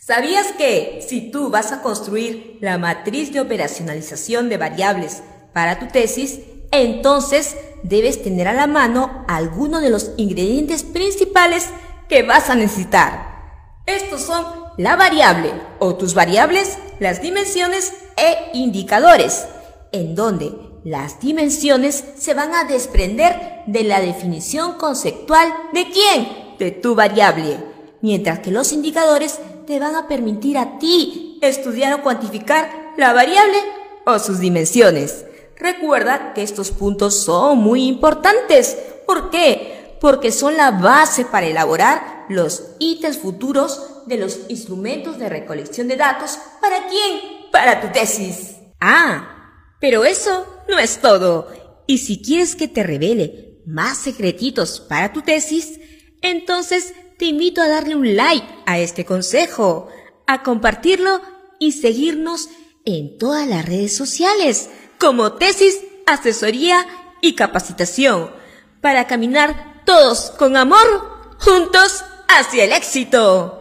¿Sabías que si tú vas a construir la matriz de operacionalización de variables para tu tesis, entonces debes tener a la mano algunos de los ingredientes principales que vas a necesitar? Estos son la variable o tus variables, las dimensiones e indicadores, en donde las dimensiones se van a desprender de la definición conceptual de quién, de tu variable, mientras que los indicadores te van a permitir a ti estudiar o cuantificar la variable o sus dimensiones. Recuerda que estos puntos son muy importantes. ¿Por qué? Porque son la base para elaborar los ítems futuros de los instrumentos de recolección de datos. ¿Para quién? Para tu tesis. Ah, pero eso no es todo. Y si quieres que te revele más secretitos para tu tesis, entonces te invito a darle un like a este consejo, a compartirlo y seguirnos en todas las redes sociales como tesis, asesoría y capacitación para caminar todos con amor juntos hacia el éxito.